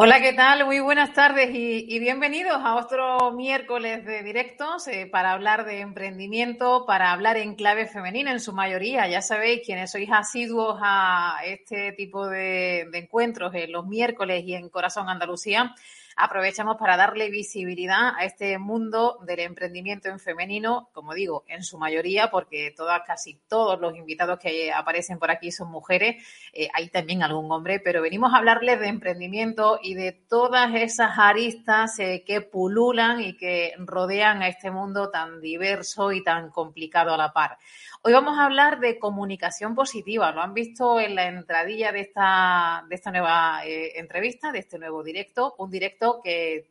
Hola, ¿qué tal? Muy buenas tardes y, bienvenidos a otro miércoles de directos eh, para hablar de emprendimiento, para hablar en clave femenina en su mayoría. Ya sabéis, quienes sois asiduos a este tipo de, de encuentros en los miércoles y en Corazón Andalucía, aprovechamos para darle visibilidad a este mundo del emprendimiento en femenino, como digo, en su mayoría, porque todas, casi todos los invitados que aparecen por aquí son mujeres, eh, hay también algún hombre, pero venimos a hablarles de emprendimiento y de todas esas aristas eh, que pululan y que rodean a este mundo tan diverso y tan complicado a la par. Hoy vamos a hablar de comunicación positiva. Lo han visto en la entradilla de esta, de esta nueva eh, entrevista, de este nuevo directo, un directo que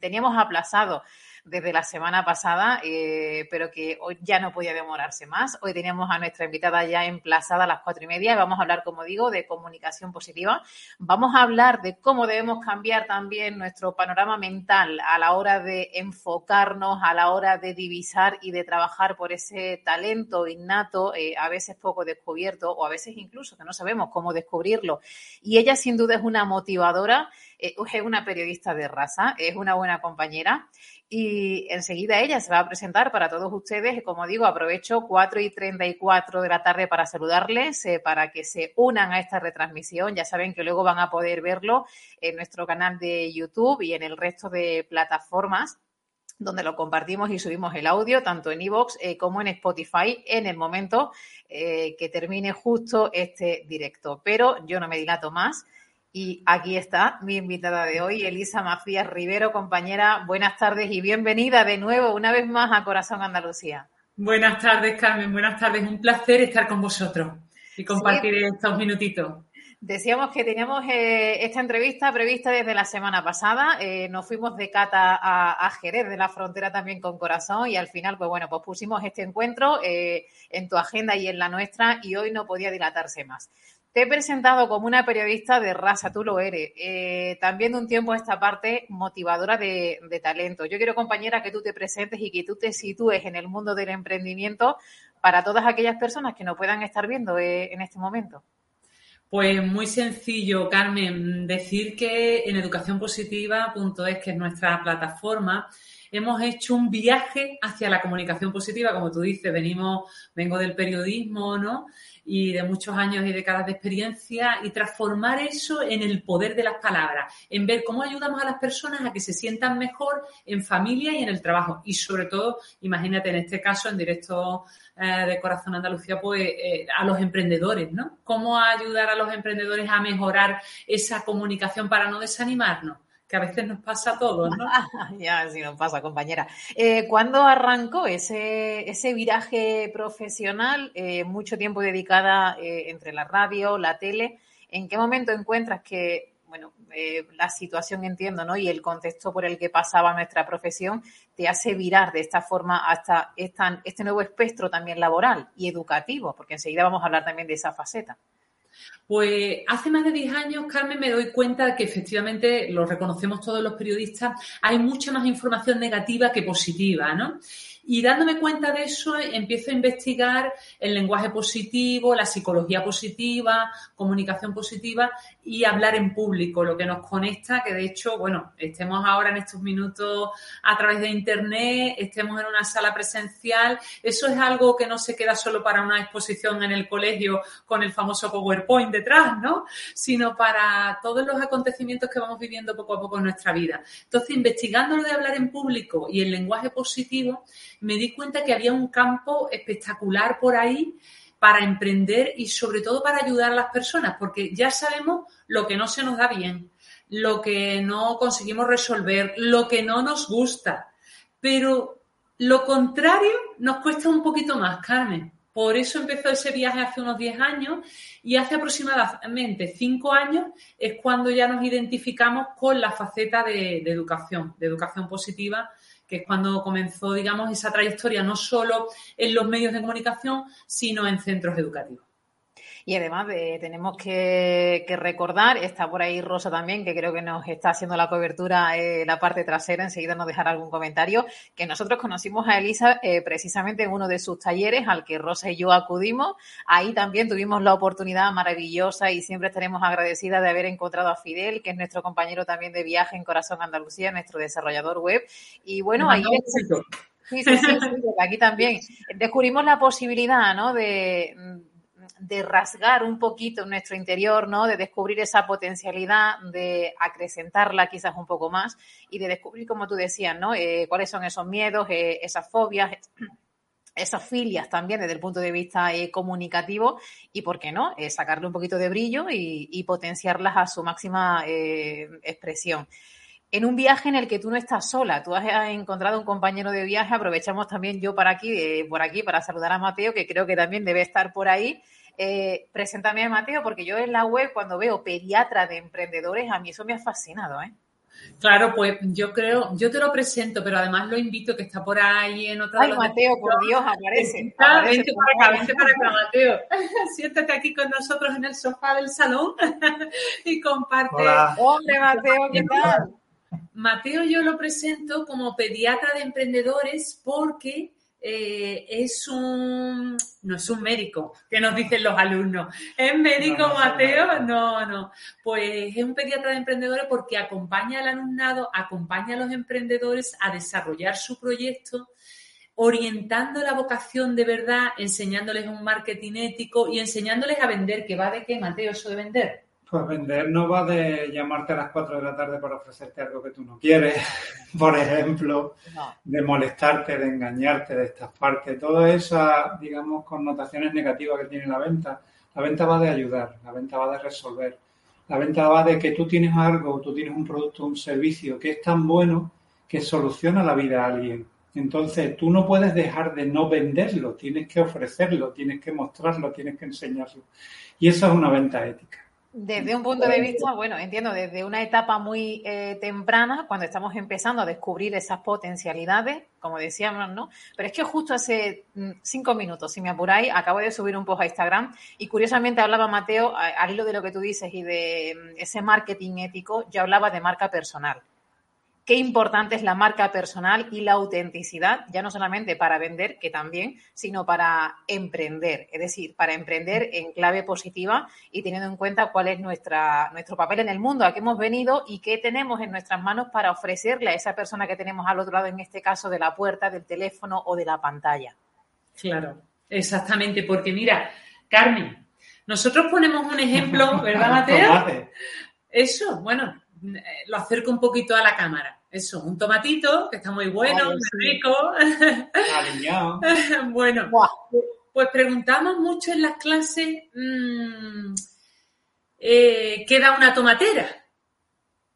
teníamos aplazado desde la semana pasada, eh, pero que hoy ya no podía demorarse más. Hoy teníamos a nuestra invitada ya emplazada a las cuatro y media y vamos a hablar, como digo, de comunicación positiva. Vamos a hablar de cómo debemos cambiar también nuestro panorama mental a la hora de enfocarnos, a la hora de divisar y de trabajar por ese talento innato, eh, a veces poco descubierto o a veces incluso que no sabemos cómo descubrirlo. Y ella sin duda es una motivadora, eh, es una periodista de raza, es una buena compañera y enseguida ella se va a presentar para todos ustedes. Como digo, aprovecho 4 y 34 de la tarde para saludarles, eh, para que se unan a esta retransmisión. Ya saben que luego van a poder verlo en nuestro canal de YouTube y en el resto de plataformas donde lo compartimos y subimos el audio, tanto en iVoox eh, como en Spotify, en el momento que termine justo este directo. Pero yo no me dilato más. Y aquí está mi invitada de hoy, Elisa Macías Rivero, compañera. Buenas tardes y bienvenida de nuevo, una vez más, a Corazón Andalucía. Buenas tardes, Carmen. Buenas tardes. Un placer estar con vosotros y compartir estos minutitos. Decíamos que teníamos eh, esta entrevista prevista desde la semana pasada. Eh, nos fuimos de Cata a, Jerez, de la frontera también con Corazón, y al final, pues bueno, pues pusimos este encuentro eh, en tu agenda y en la nuestra, y hoy no podía dilatarse más. Te he presentado como una periodista de raza, tú lo eres. Eh, también de un tiempo esta parte motivadora de, talento. Yo quiero, compañera, que tú te presentes y que tú te sitúes en el mundo del emprendimiento para todas aquellas personas que no puedan estar viendo eh, en este momento. Pues muy sencillo, Carmen. Decir que en educacionpositiva.es, que es nuestra plataforma, hemos hecho un viaje hacia la comunicación positiva, como tú dices, venimos, vengo del periodismo, ¿no? y de muchos años y décadas de experiencia y transformar eso en el poder de las palabras, en ver cómo ayudamos a las personas a que se sientan mejor en familia y en el trabajo. Y sobre todo, imagínate en este caso, en directo eh, de Corazón Andalucía, pues eh, a los emprendedores, ¿no? ¿Cómo ayudar a los emprendedores a mejorar esa comunicación para no desanimarnos? Que a veces nos pasa a todos, ¿no? ya, sí nos pasa, compañera. Eh, ¿Cuándo arrancó ese, ese viraje profesional, eh, mucho tiempo dedicada eh, entre la radio, la tele? ¿En qué momento encuentras que, bueno, la situación entiendo, ¿no? Y el contexto por el que pasaba nuestra profesión te hace virar de esta forma hasta esta, este nuevo espectro también laboral y educativo, porque enseguida vamos a hablar también de esa faceta. Pues hace más de 10 años, Carmen, me doy cuenta que efectivamente, lo reconocemos todos los periodistas, hay mucha más información negativa que positiva, ¿no? Y dándome cuenta de eso, empiezo a investigar el lenguaje positivo, la psicología positiva, comunicación positiva y hablar en público, lo que nos conecta, que de hecho, bueno, estemos ahora en estos minutos a través de Internet, estemos en una sala presencial, eso es algo que no se queda solo para una exposición en el colegio con el famoso PowerPoint detrás, ¿no? Sino para todos los acontecimientos que vamos viviendo poco a poco en nuestra vida. Entonces, investigando lo de hablar en público y el lenguaje positivo, me di cuenta que había un campo espectacular por ahí para emprender y sobre todo para ayudar a las personas, porque ya sabemos lo que no se nos da bien, lo que no conseguimos resolver, lo que no nos gusta, pero lo contrario nos cuesta un poquito más, Carmen. Por eso empezó ese viaje hace unos 10 años y hace aproximadamente 5 años es cuando ya nos identificamos con la faceta de, de educación, de educación positiva que es cuando comenzó, digamos, esa trayectoria no solo en los medios de comunicación, sino en centros educativos. Y además tenemos que, recordar, está por ahí Rosa también, que creo que nos está haciendo la cobertura eh, la parte trasera, enseguida nos dejará algún comentario, que nosotros conocimos a Elisa eh, precisamente en uno de sus talleres al que Rosa y yo acudimos. Ahí también tuvimos la oportunidad maravillosa y siempre estaremos agradecidas de haber encontrado a Fidel, que es nuestro compañero también de viaje en Corazón Andalucía, nuestro desarrollador web. Y bueno, ahí... Sí, sí, sí, aquí también descubrimos la posibilidad, ¿no? De, de rasgar un poquito nuestro interior, ¿no? De descubrir esa potencialidad, de acrecentarla quizás un poco más y de descubrir, como tú decías, ¿no? Eh, cuáles son esos miedos, eh, esas fobias, esas filias también desde el punto de vista eh, comunicativo y, ¿por qué no?, sacarle un poquito de brillo y, potenciarlas a su máxima expresión. En un viaje en el que tú no estás sola, tú has encontrado un compañero de viaje, aprovechamos también yo para aquí, por aquí, para saludar a Mateo, que creo que también debe estar por ahí. Eh, preséntame a Mateo, porque yo en la web, cuando veo pediatra de emprendedores, a mí eso me ha fascinado, ¿eh? Claro, pues yo creo, yo te lo presento, pero además lo invito que está por ahí en otra. Ay, Mateo, por Dios, aparece. vente para acá, vente para acá, Mateo. Siéntate aquí con nosotros en el sofá del salón y comparte. Hola. Hombre, Mateo, ¿qué tal? Mateo yo lo presento como pediatra de emprendedores porque eh, es un, no es un médico, que nos dicen los alumnos. ¿Es médico, Mateo? No, no. Pues es un pediatra de emprendedores porque acompaña al alumnado, acompaña a los emprendedores a desarrollar su proyecto orientando la vocación de verdad, enseñándoles un marketing ético y enseñándoles a vender, que va de qué, Mateo, eso de vender. Pues vender no va de llamarte a las 4 de la tarde para ofrecerte algo que tú no quieres, por ejemplo, de molestarte, de engañarte, de estafarte, todas esas, digamos, connotaciones negativas que tiene la venta. La venta va de ayudar, la venta va de resolver, la venta va de que tú tienes algo, tú tienes un producto, un servicio que es tan bueno que soluciona la vida a alguien. Entonces, tú no puedes dejar de no venderlo, tienes que ofrecerlo, tienes que mostrarlo, tienes que enseñarlo. Y eso es una venta ética. Desde un punto de vista, bueno, entiendo, desde una etapa muy eh, temprana, cuando estamos empezando a descubrir esas potencialidades, como decíamos, ¿no? Pero es que justo hace mm, cinco minutos, si me apuráis, acabo de subir un post a Instagram y curiosamente hablaba Mateo, al hilo de lo que tú dices y de mm, ese marketing ético, yo hablaba de marca personal qué importante es la marca personal y la autenticidad, ya no solamente para vender, que también, sino para emprender, es decir, para emprender en clave positiva y teniendo en cuenta cuál es nuestra, nuestro papel en el mundo, a qué hemos venido y qué tenemos en nuestras manos para ofrecerle a esa persona que tenemos al otro lado, en este caso de la puerta, del teléfono o de la pantalla. Claro, exactamente, porque mira, Carmen, nosotros ponemos un ejemplo, ¿verdad, Mateo? Eso, bueno, lo acerco un poquito a la cámara. Eso, un tomatito, que está muy bueno, muy rico. bueno, pues preguntamos mucho en las clases mmm, eh, ¿qué da una tomatera?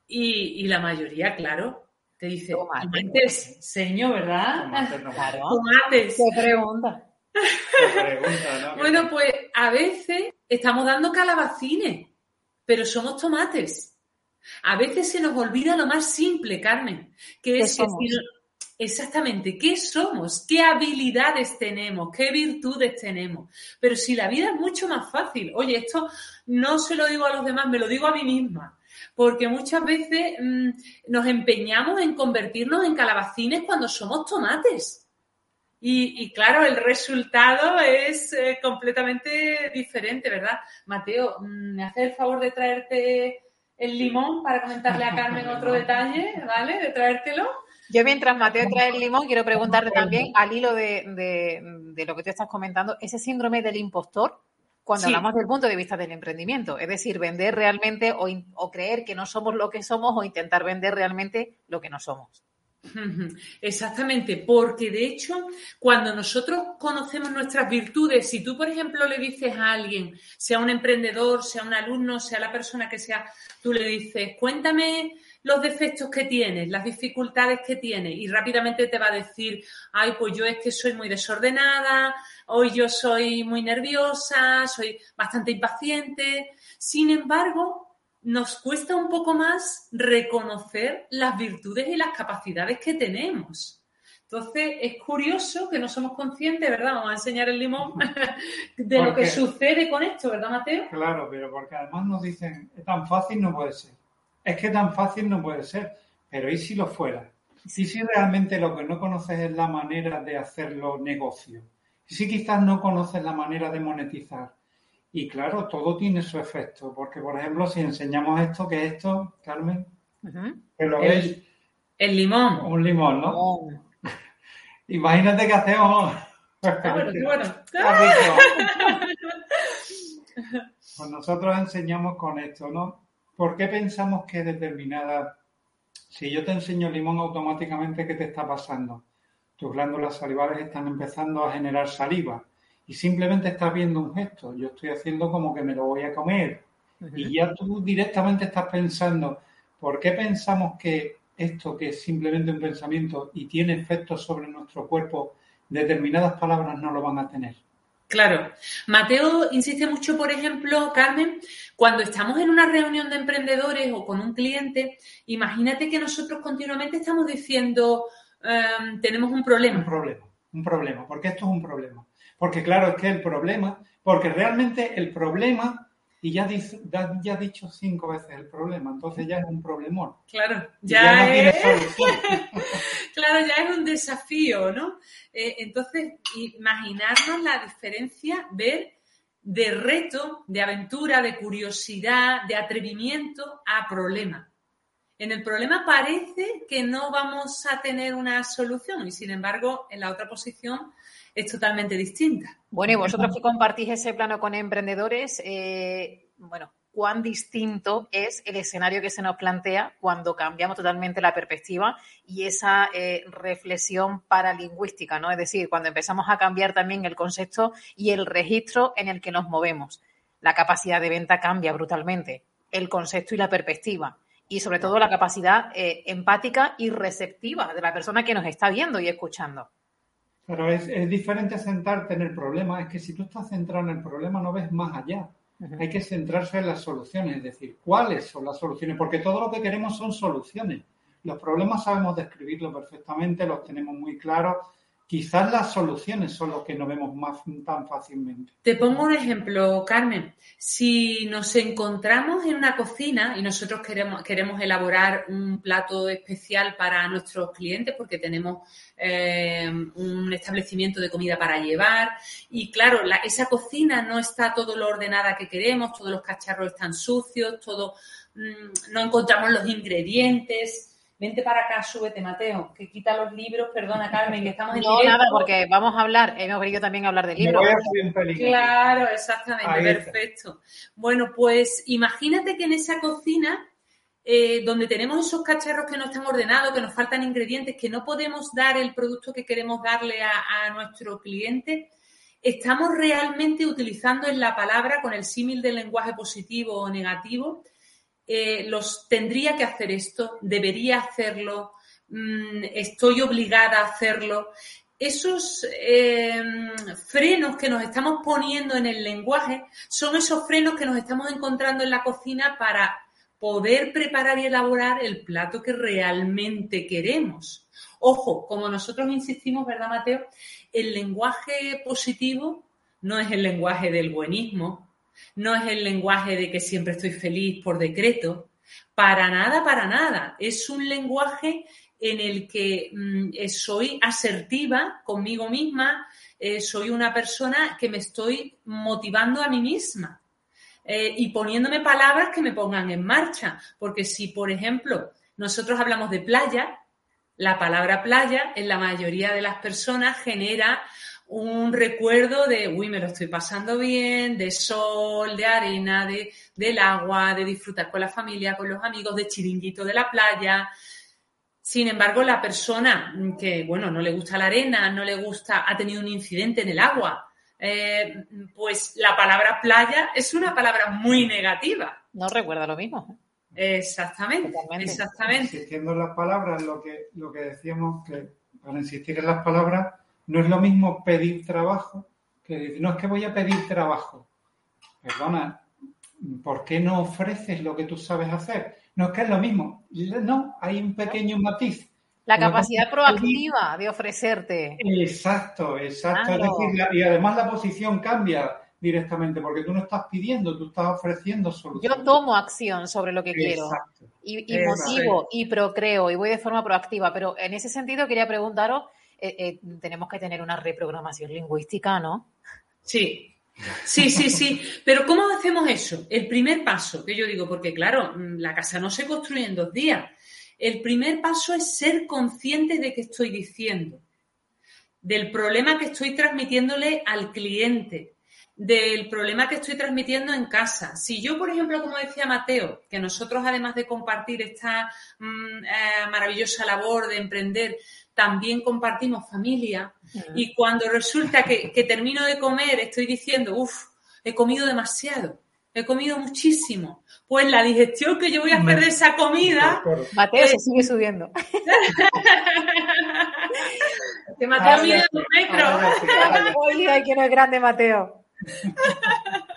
Y, la mayoría, claro, te dice, tomates, señor, ¿verdad? Tomates. ¿Qué pregunta? Bueno, pues a veces estamos dando calabacines, pero somos tomates. A veces se nos olvida lo más simple, Carmen, que es exactamente qué somos, qué habilidades tenemos, qué virtudes tenemos. Pero si la vida es mucho más fácil, oye, esto no se lo digo a los demás, me lo digo a mí misma. Porque muchas veces mm, nos empeñamos en convertirnos en calabacines cuando somos tomates. Y, claro, el resultado es eh, completamente diferente, ¿verdad? Mateo, mm, ¿me haces el favor de traerte el limón para comentarle a Carmen otro detalle, ¿vale? De traértelo. Yo mientras Mateo trae el limón, quiero preguntarte también, al hilo de, lo que tú estás comentando, ese síndrome del impostor, cuando hablamos del punto de vista del emprendimiento, es decir, vender realmente o creer que no somos lo que somos o intentar vender realmente lo que no somos. Exactamente, porque de hecho, cuando nosotros conocemos nuestras virtudes, si tú, por ejemplo, le dices a alguien, sea un emprendedor, sea un alumno, sea la persona que sea, tú le dices, cuéntame los defectos que tienes, las dificultades que tienes, y rápidamente te va a decir, ay, pues yo es que soy muy desordenada, hoy yo soy muy nerviosa, soy bastante impaciente. Sin embargo, nos cuesta un poco más reconocer las virtudes y las capacidades que tenemos. Entonces, es curioso que no somos conscientes, ¿verdad? Vamos a enseñar el limón de lo que sucede con esto, ¿verdad, Mateo? Claro, pero porque además nos dicen, es tan fácil no puede ser. Es que tan fácil no puede ser. Pero ¿y si lo fuera? ¿Y si realmente lo que no conoces es la manera de hacerlo negocio? ¿Y si quizás no conoces la manera de monetizar? Y claro, todo tiene su efecto, porque por ejemplo, si enseñamos esto, ¿qué es esto, Carmen? Que lo el, El limón. Un limón, ¿no? Imagínate que hacemos. Ah, bueno, bueno. Pues nosotros enseñamos con esto, ¿no? ¿Por qué pensamos que determinada... Si yo te enseño limón automáticamente, ¿qué te está pasando? Tus glándulas salivales están empezando a generar saliva y simplemente estás viendo un gesto. Yo estoy haciendo como que me lo voy a comer. Y ya tú directamente estás pensando, ¿por qué pensamos que esto, que es simplemente un pensamiento y tiene efectos sobre nuestro cuerpo, determinadas palabras no lo van a tener? Claro. Mateo insiste mucho, por ejemplo, Carmen, cuando estamos en una reunión de emprendedores o con un cliente, imagínate que nosotros continuamente estamos diciendo, em, tenemos un problema. Un problema, un problema, porque esto es un problema. Porque claro, es que el problema, porque realmente el problema, y ya, ya, dicho cinco veces el problema, entonces ya es un problemón. Claro, ya, es... claro, ya es un desafío, ¿no? Eh, entonces, imaginarnos la diferencia, ver de reto, de aventura, de curiosidad, de atrevimiento a problema. En el problema parece que no vamos a tener una solución y sin embargo en la otra posición es totalmente distinta. Bueno, y vosotros que compartís ese plano con emprendedores, eh, bueno, cuán distinto es el escenario que se nos plantea cuando cambiamos totalmente la perspectiva y esa eh, reflexión paralingüística, ¿no? Es decir, cuando empezamos a cambiar también el concepto y el registro en el que nos movemos. La capacidad de venta cambia brutalmente, el concepto y la perspectiva y sobre todo la capacidad eh, empática y receptiva de la persona que nos está viendo y escuchando. Pero es, diferente sentarte en el problema, es que si tú estás centrado en el problema no ves más allá. Hay que centrarse en las soluciones, es decir, cuáles son las soluciones, porque todo lo que queremos son soluciones. Los problemas sabemos describirlo perfectamente, los tenemos muy claros, quizás las soluciones son los que no vemos más tan fácilmente. Te pongo un ejemplo, Carmen. Si nos encontramos en una cocina y nosotros queremos, queremos elaborar un plato especial para nuestros clientes porque tenemos eh, un establecimiento de comida para llevar y claro, esa cocina no está todo lo ordenada que queremos, todos los cacharros están sucios, todo, mm, no encontramos los ingredientes Vente para acá, súbete, Mateo, que quita los libros, perdona, Carmen, que estamos en No, nada, porque vamos a hablar, hemos venido también a hablar de libros. Claro, exactamente, perfecto. Bueno, pues imagínate que en esa cocina eh, donde tenemos esos cacharros que no están ordenados, que nos faltan ingredientes, que no podemos dar el producto que queremos darle a, a nuestro cliente, estamos realmente utilizando en la palabra con el símil del lenguaje positivo o negativo eh, los tendría que hacer esto, debería hacerlo, mm, estoy obligada a hacerlo. Esos em, frenos que nos estamos poniendo en el lenguaje son esos frenos que nos estamos encontrando en la cocina para poder preparar y elaborar el plato que realmente queremos. Ojo, como nosotros insistimos, ¿verdad, Mateo? El lenguaje positivo no es el lenguaje del buenismo, no es el lenguaje de que siempre estoy feliz por decreto, para nada, para nada. Es un lenguaje en el que mm, eh, soy asertiva conmigo misma, eh, soy una persona que me estoy motivando a mí misma eh, y poniéndome palabras que me pongan en marcha. Porque si, por ejemplo, nosotros hablamos de playa, la palabra playa en la mayoría de las personas genera un recuerdo de, uy, me lo estoy pasando bien, de sol, de arena, de, del agua, de disfrutar con la familia, con los amigos, de chiringuito de la playa. Sin embargo, la persona que, bueno, no le gusta la arena, no le gusta, ha tenido un incidente en el agua, eh, pues la palabra playa es una palabra muy negativa. No recuerda lo mismo. Exactamente, exactamente. Insistiendo en las palabras, lo que, lo que decíamos, que para insistir en las palabras, no es lo mismo pedir trabajo que decir, no es que voy a pedir trabajo. Perdona, ¿por qué no ofreces lo que tú sabes hacer? No es que es lo mismo. No, hay un pequeño matiz. La capacidad proactiva de ofrecerte. Exacto, exacto. y además la posición cambia directamente, porque tú no estás pidiendo, tú estás ofreciendo soluciones. Yo tomo acción sobre lo que quiero y, y motivo y procreo y voy de forma proactiva, pero en ese sentido quería preguntaros, eh, eh, tenemos que tener una reprogramación lingüística, ¿no? Sí, sí, sí, sí, pero ¿cómo hacemos eso? El primer paso, que yo digo, porque claro, mm, la casa no se construye en dos días. El primer paso es ser consciente de qué estoy diciendo, del problema que estoy transmitiéndole al cliente, del problema que estoy transmitiendo en casa. Si yo, por ejemplo, como decía Mateo, que nosotros además de compartir esta mm, eh, maravillosa labor de emprender, también compartimos familia y cuando resulta que, termino de comer estoy diciendo, uff, he comido demasiado, he comido muchísimo. Pues la digestión que yo voy a hacer de esa comida... Mateo se sigue subiendo. que Mateo mide un metro. Oye, que no es grande Mateo.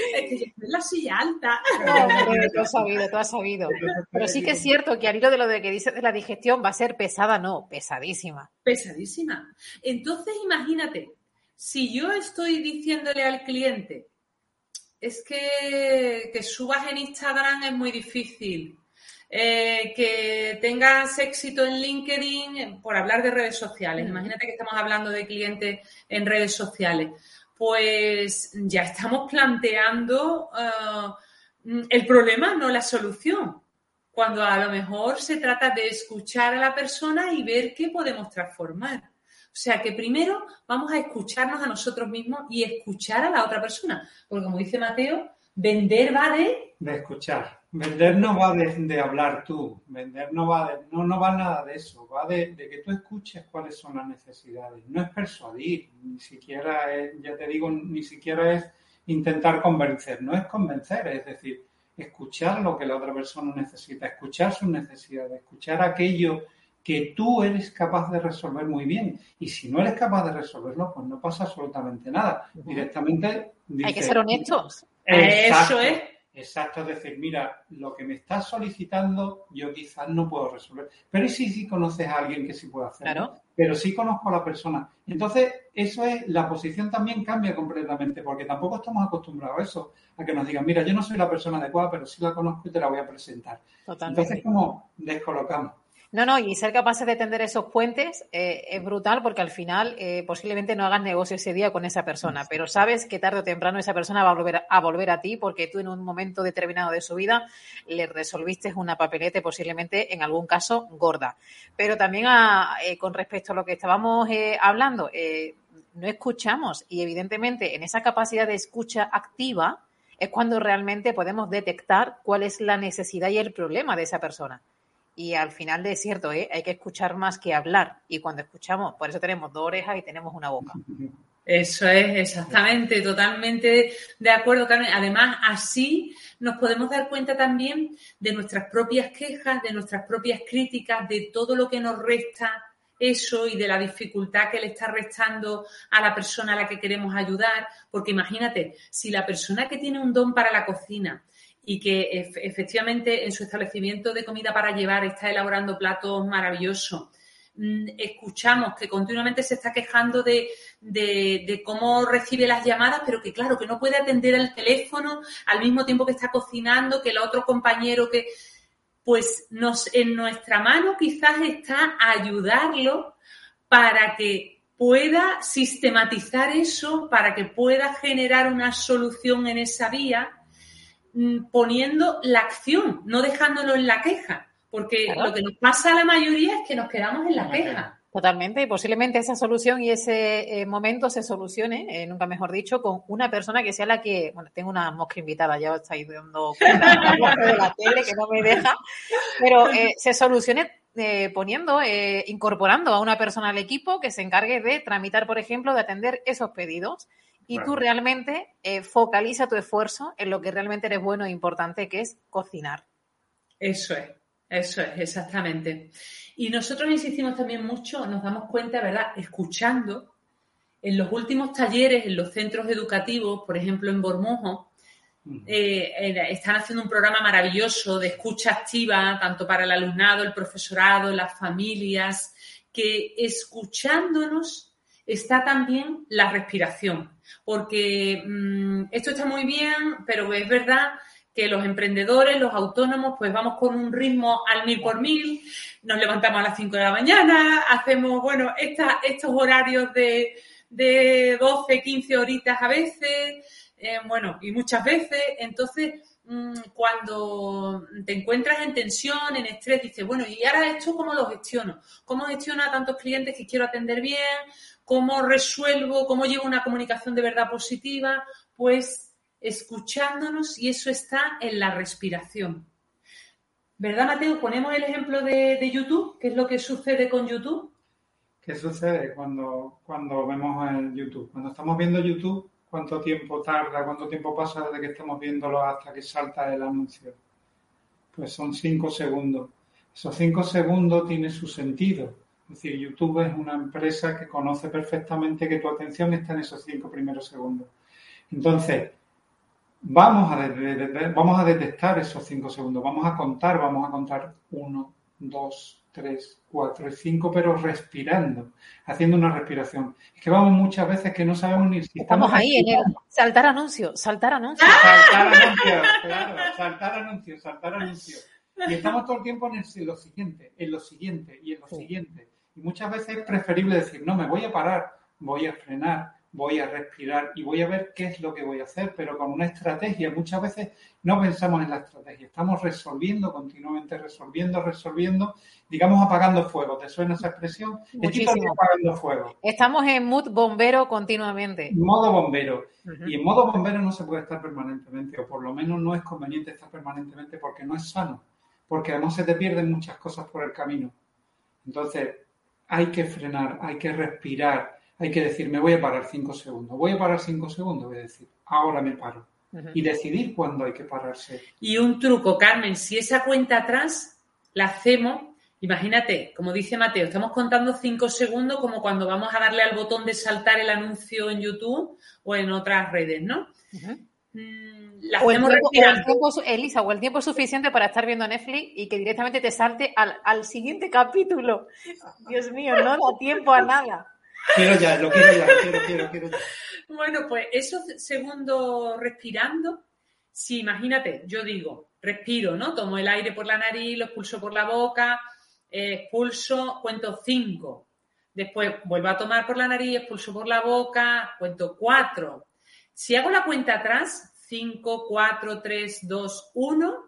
Es que yo estoy en la silla alta. No, tú has sabido, tú has sabido. Pero sí que es cierto que al hilo de lo de que dices de la digestión va a ser pesada, no, pesadísima. Pesadísima. Entonces, imagínate, si yo estoy diciéndole al cliente, es que, que subas en Instagram es muy difícil, eh, que tengas éxito en LinkedIn, por hablar de redes sociales. Imagínate que estamos hablando de clientes en redes sociales pues ya estamos planteando eh, el problema, no la solución. Cuando a lo mejor se trata de escuchar a la persona y ver qué podemos transformar. O sea que primero vamos a escucharnos a nosotros mismos y escuchar a la otra persona. Porque como dice Mateo, vender va de... De escuchar. Vender no va de, hablar tú, vender no va de, no, no va nada de eso, va de, que tú escuches cuáles son las necesidades. No es persuadir, ni siquiera es, ya te digo, ni siquiera es intentar convencer, no es convencer, es decir, escuchar lo que la otra persona necesita, escuchar sus necesidades, escuchar aquello que tú eres capaz de resolver muy bien. Y si no eres capaz de resolverlo, pues no pasa absolutamente nada. Directamente. Hay que ser honestos. Eso es. Exacto, es decir, mira, lo que me estás solicitando yo quizás no puedo resolver. Pero sí, sí conoces a alguien que sí puede hacerlo. Pero sí conozco a la persona. Entonces, eso es, la posición también cambia completamente, porque tampoco estamos acostumbrados a eso, a que nos digan, mira, yo no soy la persona adecuada, pero sí la conozco y te la voy a presentar. Entonces, como descolocamos. No, no, y ser capaces de tender esos puentes eh, es brutal porque al final eh, posiblemente no hagas negocio ese día con esa persona, pero sabes que tarde o temprano esa persona va a volver a, volver a ti porque tú en un momento determinado de su vida le resolviste una papelete posiblemente en algún caso gorda. Pero también eh, con respecto a lo que estábamos hablando, no escuchamos y evidentemente en esa capacidad de escucha activa es cuando realmente podemos detectar cuál es la necesidad y el problema de esa persona. Y al final es cierto, ¿eh? hay que escuchar más que hablar. Y cuando escuchamos, por eso tenemos dos orejas y tenemos una boca. Eso es, exactamente, totalmente de acuerdo, Carmen. Además, así nos podemos dar cuenta también de nuestras propias quejas, de nuestras propias críticas, de todo lo que nos resta eso y de la dificultad que le está restando a la persona a la que queremos ayudar. Porque imagínate, si la persona que tiene un don para la cocina, y que efectivamente en su establecimiento de comida para llevar está elaborando platos maravillosos. Mm, escuchamos que continuamente se está quejando de, cómo recibe las llamadas, pero que claro, que no puede atender el teléfono al mismo tiempo que está cocinando, que el otro compañero que... pues nos, en nuestra mano quizás está ayudarlo para que pueda sistematizar eso, para que pueda generar una solución en esa vía, poniendo la acción, no dejándolo en la queja. Porque lo que nos pasa a la mayoría es que nos quedamos en la queja. Totalmente, y posiblemente esa solución y ese eh, momento se solucione, eh, nunca mejor dicho, con una persona que sea la que, bueno, tengo una mosca invitada, ya os estáis dando cuenta de la tele que no me deja, pero eh, se solucione poniendo, incorporando a una persona al equipo que se encargue de tramitar, por ejemplo, de atender esos pedidos. Y tú realmente focaliza tu esfuerzo en lo que realmente eres bueno e importante, que es cocinar. Eso es. Eso es, exactamente. Y nosotros insistimos también mucho, nos damos cuenta, ¿verdad? Escuchando. En los últimos talleres, en los centros educativos, por ejemplo en Bormujo, eh, están haciendo un programa maravilloso de escucha activa, tanto para el alumnado, el profesorado, las familias, que escuchándonos está también la respiración. Porque mm, esto está muy bien, pero es verdad que los emprendedores, los autónomos, pues vamos con un ritmo al mil por mil, nos levantamos a las 5 de la mañana, hacemos, bueno, estos horarios de, de 12, 15 horitas a veces, eh, bueno, y muchas veces, entonces mm, cuando te encuentras en tensión, en estrés, dices, bueno, ¿y ahora esto cómo lo gestiono? ¿Cómo gestiono a tantos clientes que quiero atender bien? ¿Cómo resuelvo? ¿Cómo llevo una comunicación de verdad positiva? Pues escuchándonos y eso está en la respiración. ¿Verdad, Mateo? Ponemos el ejemplo de, YouTube. ¿Qué es lo que sucede con YouTube? ¿Qué sucede cuando, cuando vemos el YouTube? Cuando estamos viendo YouTube, ¿cuánto tiempo tarda? ¿Cuánto tiempo pasa desde que estamos viéndolo hasta que salta el anuncio? Pues son cinco segundos. Esos cinco segundos tienen su sentido. Es decir, YouTube es una empresa que conoce perfectamente que tu atención está en esos cinco primeros segundos. Entonces, Vamos a, vamos a detectar esos cinco segundos, vamos a contar, vamos a contar uno, dos, tres, cuatro y cinco, pero respirando, haciendo una respiración. Es que vamos muchas veces que no sabemos ni si estamos, ahí en el saltar anuncio, saltar anuncio. Saltar anuncio, claro, saltar anuncio, saltar anuncio. Y estamos todo el tiempo en, lo siguiente, en lo siguiente y en lo siguiente. Y muchas veces es preferible decir, no, me voy a parar, voy a frenar, voy a respirar y voy a ver qué es lo que voy a hacer, pero con una estrategia. Muchas veces no pensamos en la estrategia, estamos resolviendo continuamente, resolviendo, resolviendo, digamos apagando fuego. ¿Te suena esa expresión? Muchísimo. apagando fuego. Estamos en mood bombero continuamente. Modo bombero. Y en modo bombero no se puede estar permanentemente, o por lo menos no es conveniente estar permanentemente porque no es sano, porque además se te pierden muchas cosas por el camino. Entonces, hay que frenar, hay que respirar, hay que decir, me voy a parar cinco segundos. Voy a parar cinco segundos, voy a decir, ahora me paro. Y decidir cuándo hay que pararse. Y un truco, Carmen, si esa cuenta atrás la hacemos, imagínate, como dice Mateo, estamos contando cinco segundos como cuando vamos a darle al botón de saltar el anuncio en YouTube o en otras redes, ¿no? La o el, tiempo, Elisa, o el tiempo suficiente para estar viendo Netflix y que directamente te salte al, al siguiente capítulo. Dios mío, no da tiempo a nada. Quiero ya, lo quiero ya, quiero, quiero, quiero ya. Bueno, pues esos segundos respirando, si imagínate, yo digo, respiro, ¿no? Tomo el aire por la nariz, lo expulso por la boca, eh, expulso, cuento cinco. Después vuelvo a tomar por la nariz, expulso por la boca, cuento cuatro. Si hago la cuenta atrás, cinco, cuatro, tres, dos, uno,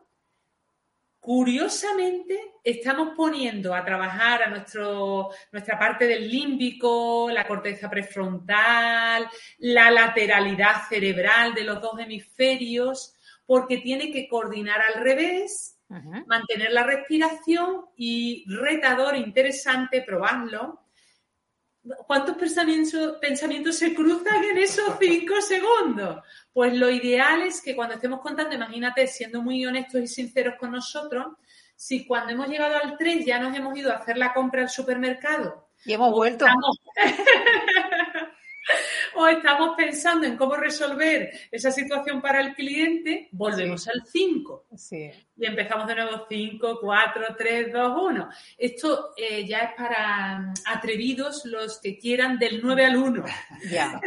Curiosamente, estamos poniendo a trabajar a nuestro, nuestra parte del límbico, la corteza prefrontal, la lateralidad cerebral de los dos hemisferios, porque tiene que coordinar al revés, mantener la respiración y retador, interesante, probadlo, ¿Cuántos pensamientos, se cruzan en esos cinco segundos? Pues lo ideal es que cuando estemos contando, imagínate, siendo muy honestos y sinceros con nosotros, si cuando hemos llegado al 3 ya nos hemos ido a hacer la compra al supermercado. Y hemos vuelto. o estamos pensando en cómo resolver esa situación para el cliente, volvemos al 5. y empezamos de nuevo 5, 4, 3, 2, 1. Esto eh, ya es para mm, atrevidos los que quieran del 9 al 1. Ya.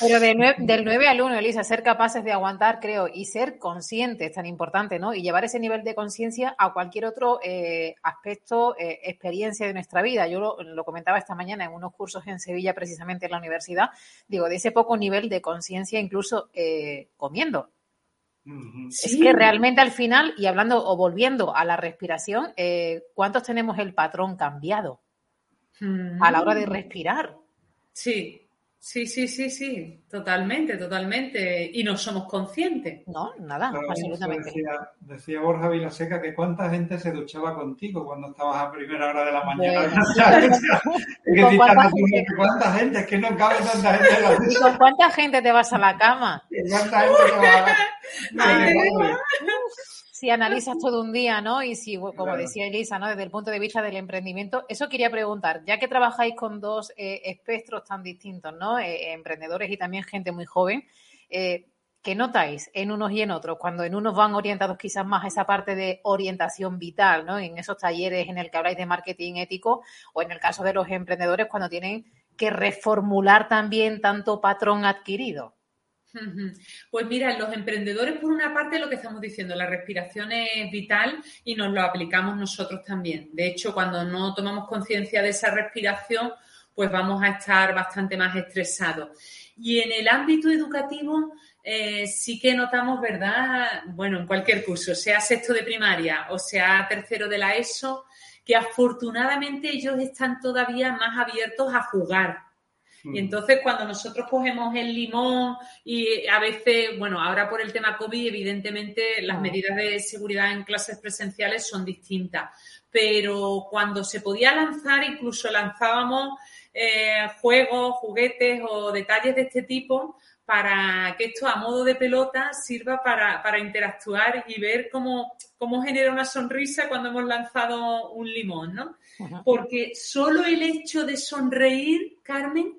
Pero del 9 al 1, Elisa, ser capaces de aguantar, creo, y ser conscientes, tan importante, ¿no? Y llevar ese nivel de conciencia a cualquier otro eh, aspecto, eh, experiencia de nuestra vida. Yo lo, lo comentaba esta mañana en unos cursos en Sevilla, precisamente en la universidad, digo, de ese poco nivel de conciencia, incluso comiendo. Es que realmente al final, y hablando o volviendo a la respiración, eh, ¿cuántos tenemos el patrón cambiado a la hora de respirar? Sí, Sí, sí, sí, sí, totalmente, totalmente. Y no somos conscientes. No, nada, absolutamente. Decía, Borja Vilaseca que cuánta gente se duchaba contigo cuando estabas a primera hora de la mañana. ¿Con cuánta, gente? ¿Cuánta gente? Es que no cabe tanta gente en la ¿Y con cuánta gente te vas a la cama? ¿Cuánta gente te va a si analizas todo un día, ¿no? Y si, como decía Elisa, ¿no? Desde el punto de vista del emprendimiento, eso quería preguntar, ya que trabajáis con dos eh, espectros tan distintos, ¿no? Eh, emprendedores y también gente muy joven, eh, ¿qué notáis en unos y en otros? Cuando en unos van orientados quizás más a esa parte de orientación vital, ¿no? En esos talleres en el que habláis de marketing ético, o en el caso de los emprendedores, cuando tienen que reformular también tanto patrón adquirido. Pues mira, los emprendedores, por una parte, lo que estamos diciendo, la respiración es vital y nos lo aplicamos nosotros también. De hecho, cuando no tomamos conciencia de esa respiración, pues vamos a estar bastante más estresados. Y en el ámbito educativo, eh, sí que notamos, ¿verdad? Bueno, en cualquier curso, sea sexto de primaria o sea tercero de la ESO, que afortunadamente ellos están todavía más abiertos a jugar y entonces cuando nosotros cogemos el limón y a veces, bueno, ahora por el tema COVID, evidentemente las medidas de seguridad en clases presenciales son distintas, pero cuando se podía lanzar, incluso lanzábamos eh, juegos, juguetes o detalles de este tipo para que esto a modo de pelota sirva para, interactuar y ver cómo, cómo genera una sonrisa cuando hemos lanzado un limón, ¿no? Porque solo el hecho de sonreír, Carmen,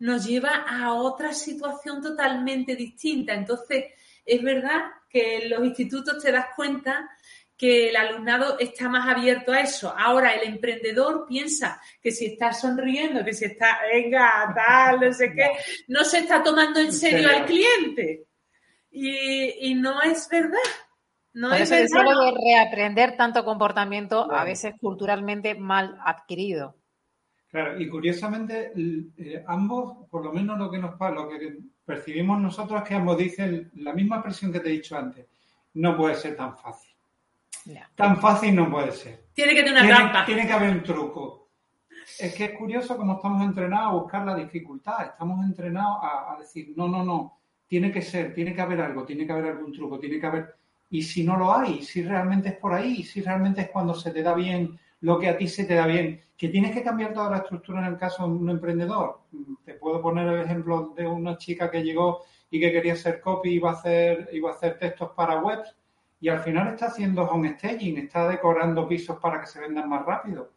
nos lleva a otra situación totalmente distinta. Entonces, es verdad que en los institutos te das cuenta que el alumnado está más abierto a eso. Ahora el emprendedor piensa que si está sonriendo, que si está, venga, tal, no sé qué, no se está tomando en serio al cliente. Y, no es verdad. No es verdad. de reaprender tanto comportamiento, a veces culturalmente mal adquirido. Claro, y curiosamente eh, ambos, por lo menos lo que nos lo que percibimos nosotros es que ambos dicen la misma presión que te he dicho antes. No puede ser tan fácil. Tan fácil no puede ser. Tiene que tener una trampa. Tiene que haber un truco. Es que es curioso cómo estamos entrenados a buscar la dificultad. Estamos entrenados a, a decir, no, no, no, tiene que ser, tiene que haber algo, tiene que haber algún truco, tiene que haber... Y si no lo hay, si realmente es por ahí, si realmente es cuando se te da bien lo que a ti se te da bien, que tienes que cambiar toda la estructura en el caso de un emprendedor. Te puedo poner el ejemplo de una chica que llegó y que quería hacer copy, iba a hacer, iba a hacer textos para webs y al final está haciendo home staging, está decorando pisos para que se vendan más rápido.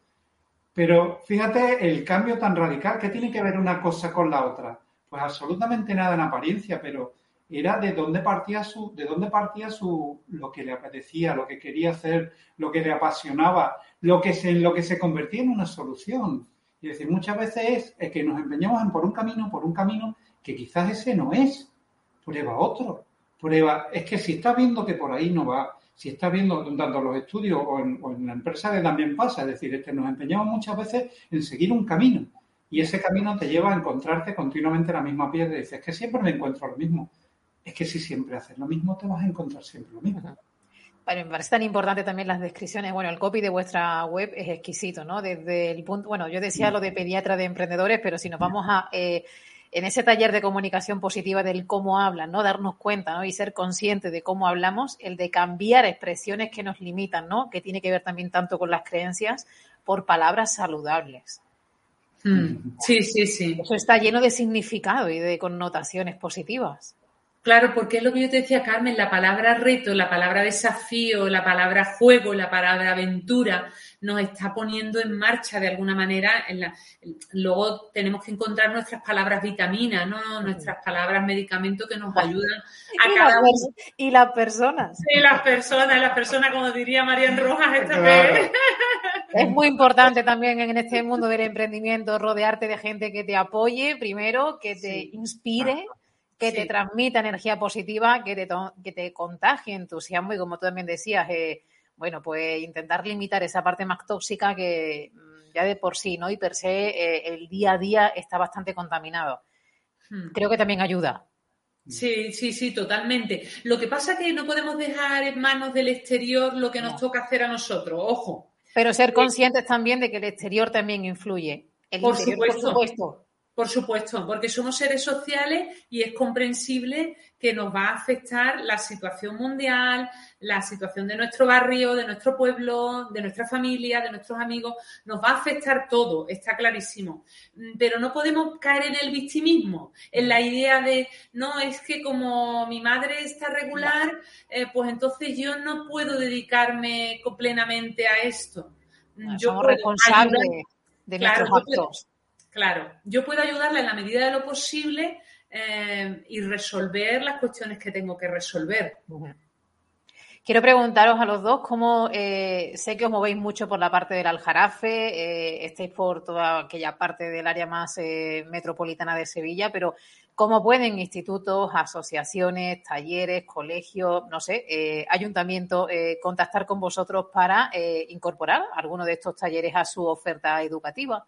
Pero fíjate el cambio tan radical, que tiene que ver una cosa con la otra? Pues absolutamente nada en apariencia, pero era de dónde partía su, de dónde partía su, lo que le apetecía, lo que quería hacer, lo que le apasionaba, lo que se, lo que se convertía en una solución. Y decir, muchas veces es, que nos empeñamos en por un camino, por un camino que quizás ese no es. Prueba otro. Prueba, es que si estás viendo que por ahí no va, si estás viendo tanto los estudios o en, la empresa que también pasa, es decir, este, nos empeñamos muchas veces en seguir un camino. Y ese camino te lleva a encontrarte continuamente la misma piedra y dices, es que siempre me encuentro lo mismo es que si siempre haces lo mismo, te vas a encontrar siempre lo mismo. Bueno, me parece tan importante también las descripciones. Bueno, el copy de vuestra web es exquisito, ¿no? Desde el punto, bueno, yo decía lo de pediatra de emprendedores, pero si nos vamos a, eh, en ese taller de comunicación positiva del cómo hablan, ¿no? Darnos cuenta, ¿no? Y ser consciente de cómo hablamos, el de cambiar expresiones que nos limitan, ¿no? Que tiene que ver también tanto con las creencias por palabras saludables. Mm. Sí, sí, sí. Eso está lleno de significado y de connotaciones positivas. Claro, porque es lo que yo te decía, Carmen, la palabra reto, la palabra desafío, la palabra juego, la palabra aventura, nos está poniendo en marcha de alguna manera. En la, luego tenemos que encontrar nuestras palabras vitaminas, ¿no? nuestras palabras medicamentos que nos ayudan a y cada uno. Y las personas. Sí, las personas, las personas, como diría Marian Rojas, esta Claro. Es muy importante también en este mundo del emprendimiento rodearte de gente que te apoye, primero, que te Sí. inspire, que Sí. te transmita energía positiva, que te, que te contagie entusiasmo y como tú también decías, eh, bueno, pues intentar limitar esa parte más tóxica que mm, ya de por sí, ¿no? Y per se eh, el día a día está bastante contaminado. Hmm. Creo que también ayuda. Sí, sí, sí, totalmente. Lo que pasa es que no podemos dejar en manos del exterior lo que nos No. toca hacer a nosotros. Ojo, Pero ser conscientes también de que el exterior también influye. El Por interior, supuesto. por supuesto. Por supuesto, porque somos seres sociales y es comprensible que nos va a afectar la situación mundial, la situación de nuestro barrio, de nuestro pueblo, de nuestra familia, de nuestros amigos. Nos va a afectar todo, está clarísimo. Pero no podemos caer en el victimismo, en la idea de, no, es que como mi madre está regular, eh, pues entonces yo no puedo dedicarme plenamente a esto. Yo Somos responsables de nuestros actos. Claro, yo puedo ayudarla en la medida de lo posible eh, y resolver las cuestiones que tengo que resolver. Quiero preguntaros a los dos cómo eh, sé que os movéis mucho por la parte del Aljarafe, eh, estáis por toda aquella parte del área más eh, metropolitana de Sevilla, pero ¿cómo pueden institutos, asociaciones, talleres, colegios, no sé, eh, ayuntamiento eh, contactar con vosotros para incorporar alguno de estos talleres a su oferta educativa,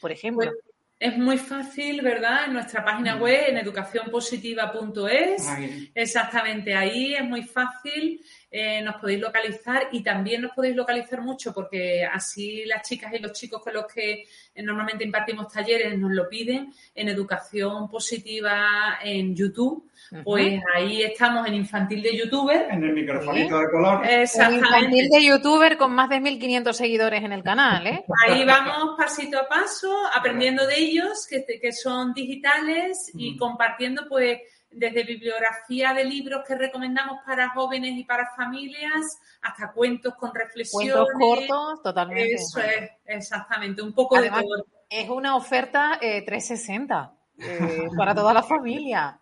por ejemplo? Pues, es muy fácil, ¿verdad? En nuestra página web, en educacionpositiva.es. Exactamente ahí, es muy fácil, eh, nos podéis localizar y también nos podéis localizar mucho porque así las chicas y los chicos con los que eh, normalmente impartimos talleres nos lo piden en Educación Positiva en YouTube, pues ahí estamos en Infantil de Youtuber. En el microfonito de color. Un Exactamente. infantil de youtuber con más de 1.500 seguidores en el canal, ¿eh? Ahí vamos pasito a paso, aprendiendo de ellos, que, que son digitales, y compartiendo pues desde bibliografía de libros que recomendamos para jóvenes y para familias, hasta cuentos con reflexiones. Cuentos cortos, totalmente. Eso es, exactamente, un poco Además, de todo. Es una oferta eh, 360 eh, para toda la familia.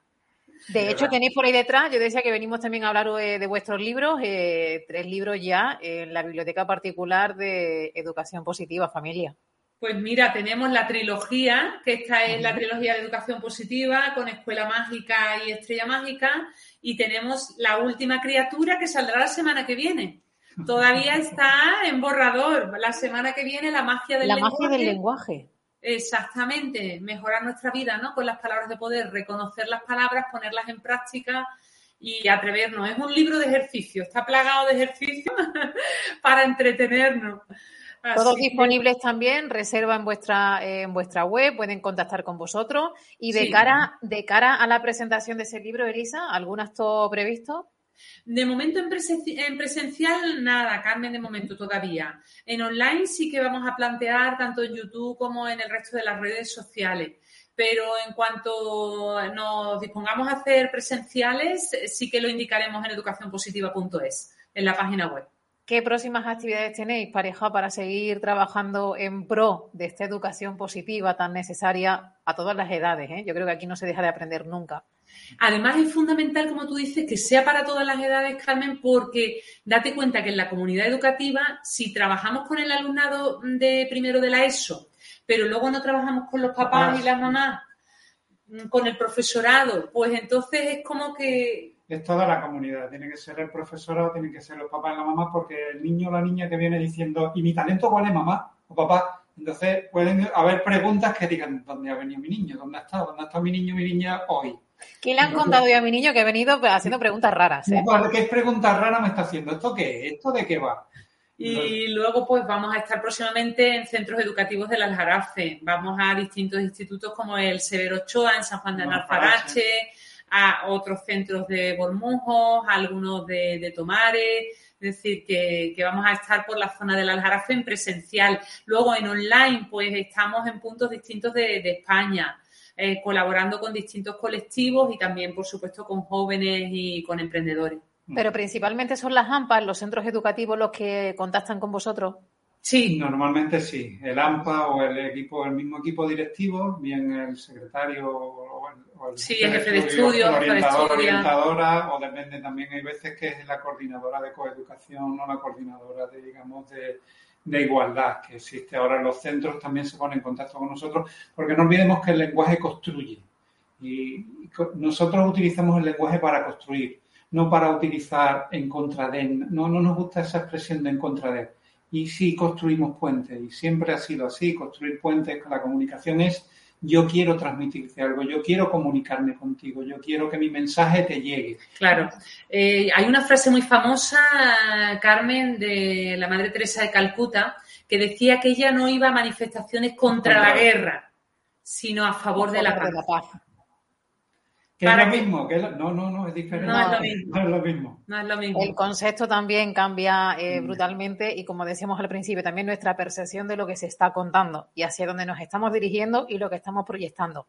De hecho, tenéis por ahí detrás, yo decía que venimos también a hablar eh, de vuestros libros, eh, tres libros ya en la biblioteca particular de Educación Positiva Familia. Pues mira, tenemos la trilogía, que esta es la trilogía de educación positiva con Escuela Mágica y Estrella Mágica, y tenemos la última criatura que saldrá la semana que viene. Todavía está en borrador. La semana que viene la magia del La lenguaje. magia del lenguaje. Exactamente, mejorar nuestra vida, ¿no? Con las palabras de poder, reconocer las palabras, ponerlas en práctica y atrevernos. Es un libro de ejercicio, está plagado de ejercicios para entretenernos. Así Todos disponibles también, reserva en vuestra, eh, en vuestra web, pueden contactar con vosotros. Y de Sí. cara, de cara a la presentación de ese libro, Elisa, ¿algún acto previsto? De momento en, presen- en presencial nada, Carmen, de momento todavía. En online sí que vamos a plantear tanto en YouTube como en el resto de las redes sociales. Pero en cuanto nos dispongamos a hacer presenciales, sí que lo indicaremos en educacionpositiva.es, en la página web. ¿Qué próximas actividades tenéis, pareja, para seguir trabajando en pro de esta educación positiva tan necesaria a todas las edades? eh? Yo creo que aquí no se deja de aprender nunca. Además, es fundamental, como tú dices, que sea para todas las edades, Carmen, porque date cuenta que en la comunidad educativa, si trabajamos con el alumnado de primero de la ESO, pero luego no trabajamos con los papás y las mamás, mm, con el profesorado, pues entonces es como que Es toda la comunidad. Tiene que ser el profesorado, tienen que ser los papás y la mamá, porque el niño o la niña que viene diciendo, ¿y mi talento cuál es, mamá o papá? Entonces pueden haber preguntas que digan, ¿dónde ha venido mi niño? ¿Dónde ha estado? ¿Dónde ha estado mi niño o mi niña hoy? ¿Qué le han contado yo a mi niño que ha venido pues, haciendo preguntas raras? eh? ¿Qué preguntas raras me está haciendo? ¿Esto qué es? ¿Esto de qué va? Y luego, pues vamos a estar próximamente en centros educativos del Aljarafe. Vamos a distintos institutos como el Severo Ochoa en San Juan de Alfarache, a otros centros de Bormujos, a algunos de, Tomares. Es decir, que, vamos a estar por la zona del Aljarafe en presencial. Luego en online, pues estamos en puntos distintos de, de España. eh, colaborando con distintos colectivos y también, por supuesto, con jóvenes y con emprendedores. Pero principalmente son las AMPAs, los centros educativos, los que contactan con vosotros. Sí. Normalmente sí. El AMPA o el equipo, el mismo equipo directivo, bien el secretario o el, sí, el jefe de estudio, orientador, orientadora, o depende también, hay veces que es la coordinadora de coeducación o la coordinadora de, digamos, de, de igualdad que existe ahora en los centros, también se pone en contacto con nosotros, porque no olvidemos que el lenguaje construye. Y nosotros utilizamos el lenguaje para construir, no para utilizar en contra de. No, no nos gusta esa expresión de en contra de y sí construimos puentes y siempre ha sido así, construir puentes con la comunicación es yo quiero transmitirte algo, yo quiero comunicarme contigo, yo quiero que mi mensaje te llegue. Claro. Eh, hay una frase muy famosa, Carmen, de la Madre Teresa de Calcuta, que decía que ella no iba a manifestaciones contra, la guerra, sino a favor, de, la paz. Que es lo mismo, que no, no, no, es diferente. No, es lo mismo. No es lo mismo. El concepto también cambia eh, mm. brutalmente y como decíamos al principio, también nuestra percepción de lo que se está contando y hacia dónde nos estamos dirigiendo y lo que estamos proyectando.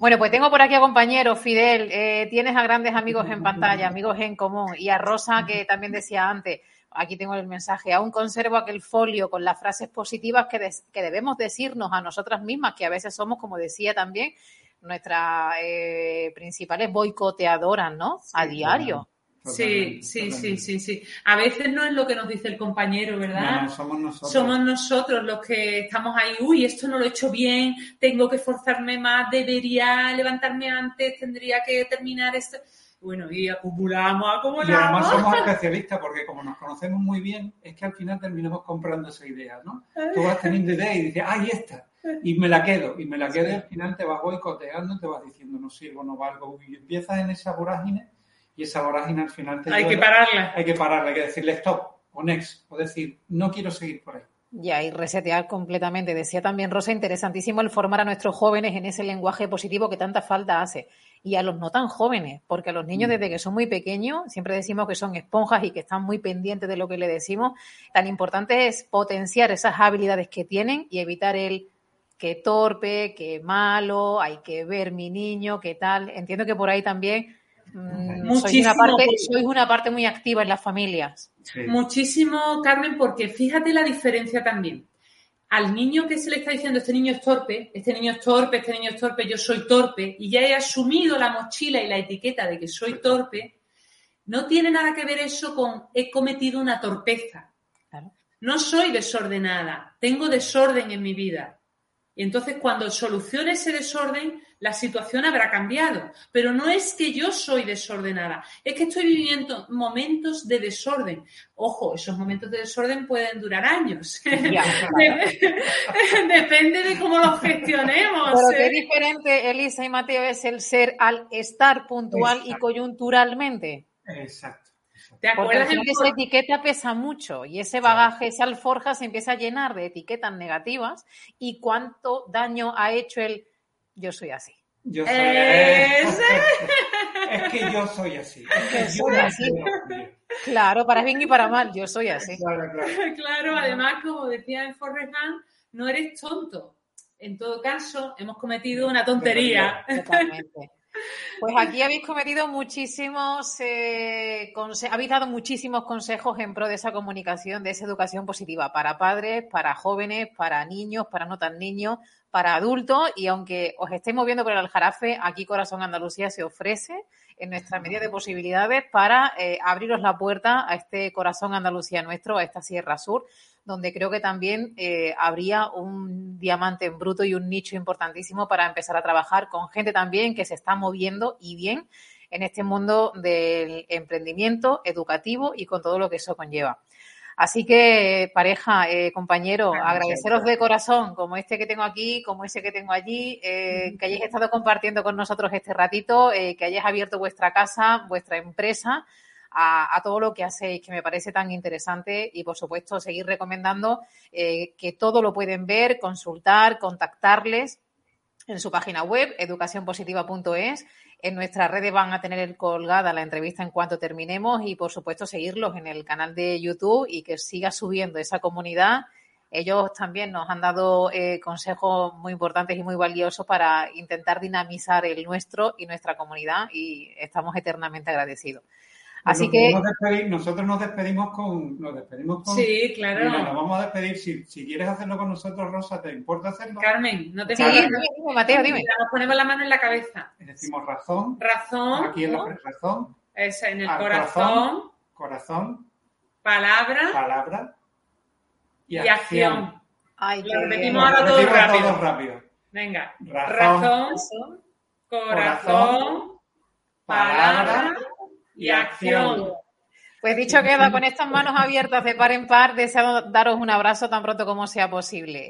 Bueno, pues tengo por aquí a compañeros, Fidel, eh, tienes a grandes amigos en pantalla, amigos en común y a Rosa que también decía antes, aquí tengo el mensaje, aún conservo aquel folio con las frases positivas que, que debemos decirnos a nosotras mismas, que a veces somos, como decía también, nuestras eh, principales boicoteadoras, ¿no? a diario. Sí, sí, sí, sí, sí. A veces no es lo que nos dice el compañero, ¿verdad? No, somos nosotros. Somos nosotros los que estamos ahí, uy, esto no lo he hecho bien, tengo que esforzarme más, debería levantarme antes, tendría que terminar esto. Bueno, y acumulamos, acumulamos. Y además somos especialistas porque como nos conocemos muy bien, es que al final terminamos comprando esa idea, ¿no? Tú vas teniendo idea y dices, ¡ay, esta! Y me la quedo, y me la quedo y al final te vas boicoteando, te vas diciendo no sirvo, no valgo, y empiezas en esa vorágine y esa vorágine al final te... Hay que pararla. Hay que pararla, hay que decirle stop o next, o decir, no quiero seguir por ahí. Ya, y resetear completamente. Decía también Rosa, interesantísimo el formar a nuestros jóvenes en ese lenguaje positivo que tanta falta hace. Y a los no tan jóvenes, porque a los niños mm. desde que son muy pequeños, siempre decimos que son esponjas y que están muy pendientes de lo que le decimos. Tan importante es potenciar esas habilidades que tienen y evitar el qué torpe, qué malo, hay que ver mi niño, qué tal. Entiendo que por ahí también mm, sois, una parte, una parte muy activa en las familias. Muchísimo, Carmen, porque fíjate la diferencia también. Al niño que se le está diciendo, este niño es torpe, este niño es torpe, este niño es torpe, yo soy torpe, y ya he asumido la mochila y la etiqueta de que soy torpe, no tiene nada que ver eso con he cometido una torpeza. No soy desordenada, tengo desorden en mi vida. Y entonces cuando solucione ese desorden, la situación habrá cambiado. Pero no es que yo soy desordenada, es que estoy viviendo momentos de desorden. Ojo, esos momentos de desorden pueden durar años. Depende de cómo los gestionemos. Pero qué ¿eh? diferente, Elisa y Mateo, es el ser al estar puntual y coyunturalmente. Exacto. ¿Te acuerdas Porque esa etiqueta pesa mucho y ese bagaje, esa alforja se empieza a llenar de etiquetas negativas y cuánto daño ha hecho el yo soy así. Yo soy es que yo soy así. Claro, para bien y para mal, yo soy así. Claro, claro. además, como decía en Forrest no eres tonto. En todo caso, hemos cometido una tontería. Totalmente. Pues aquí habéis cometido muchísimos, eh, habéis dado muchísimos consejos en pro de esa comunicación, de esa educación positiva para padres, para jóvenes, para niños, para no tan niños, para adultos. Y aunque os estéis moviendo por el aljarafe, aquí Corazón Andalucía se ofrece en nuestra medida de posibilidades para eh, abriros la puerta a este Corazón Andalucía nuestro, a esta Sierra Sur donde creo que también eh, habría un diamante en bruto y un nicho importantísimo para empezar a trabajar con gente también que se está moviendo y bien en este mundo del emprendimiento educativo y con todo lo que eso conlleva. Así que, pareja, eh, compañero, agradeceros de corazón, como este que tengo aquí, como ese que tengo allí, eh, que hayáis estado compartiendo con nosotros este ratito, que hayáis abierto vuestra casa, vuestra empresa, a, todo lo que hacéis, que me parece tan interesante y, por supuesto, seguir recomendando eh, que todo lo pueden ver, consultar, contactarles en su página web, educacionpositiva.es. En nuestras redes van a tener colgada la entrevista en cuanto terminemos y, por supuesto, seguirlos en el canal de YouTube y que siga subiendo esa comunidad ellos también nos han dado eh, consejos muy importantes y muy valiosos para intentar dinamizar el nuestro y nuestra comunidad y estamos eternamente agradecidos. Así que nosotros nos despedimos con, nos despedimos con. Sí, claro. nos vamos a despedir. Si, si, quieres hacerlo con nosotros, Rosa, ¿te importa hacerlo? Carmen, no te sí, dime, Mateo, dime. Nos ponemos la mano en la cabeza. Decimos razón. Razón. Aquí en la razón. Es en el corazón. Corazón. Palabra. Palabra. Y, acción. Ay, lo repetimos ahora todo rápido. rápido. Venga. Razón. razón corazón, palabra y acción. Pues dicho queda, con estas manos abiertas de par en par, deseo daros un abrazo tan pronto como sea posible.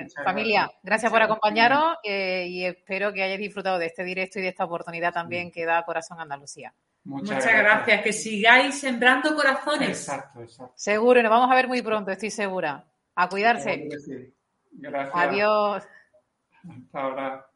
Eh, familia, gracias, por acompañaros eh, y espero que hayáis disfrutado de este directo y de esta oportunidad también que da Corazón Andalucía. Muchas, gracias. Que sigáis sembrando corazones. Exacto, exacto. Seguro, y nos vamos a ver muy pronto, estoy segura. A cuidarse. Gracias. Adiós. Hasta ahora.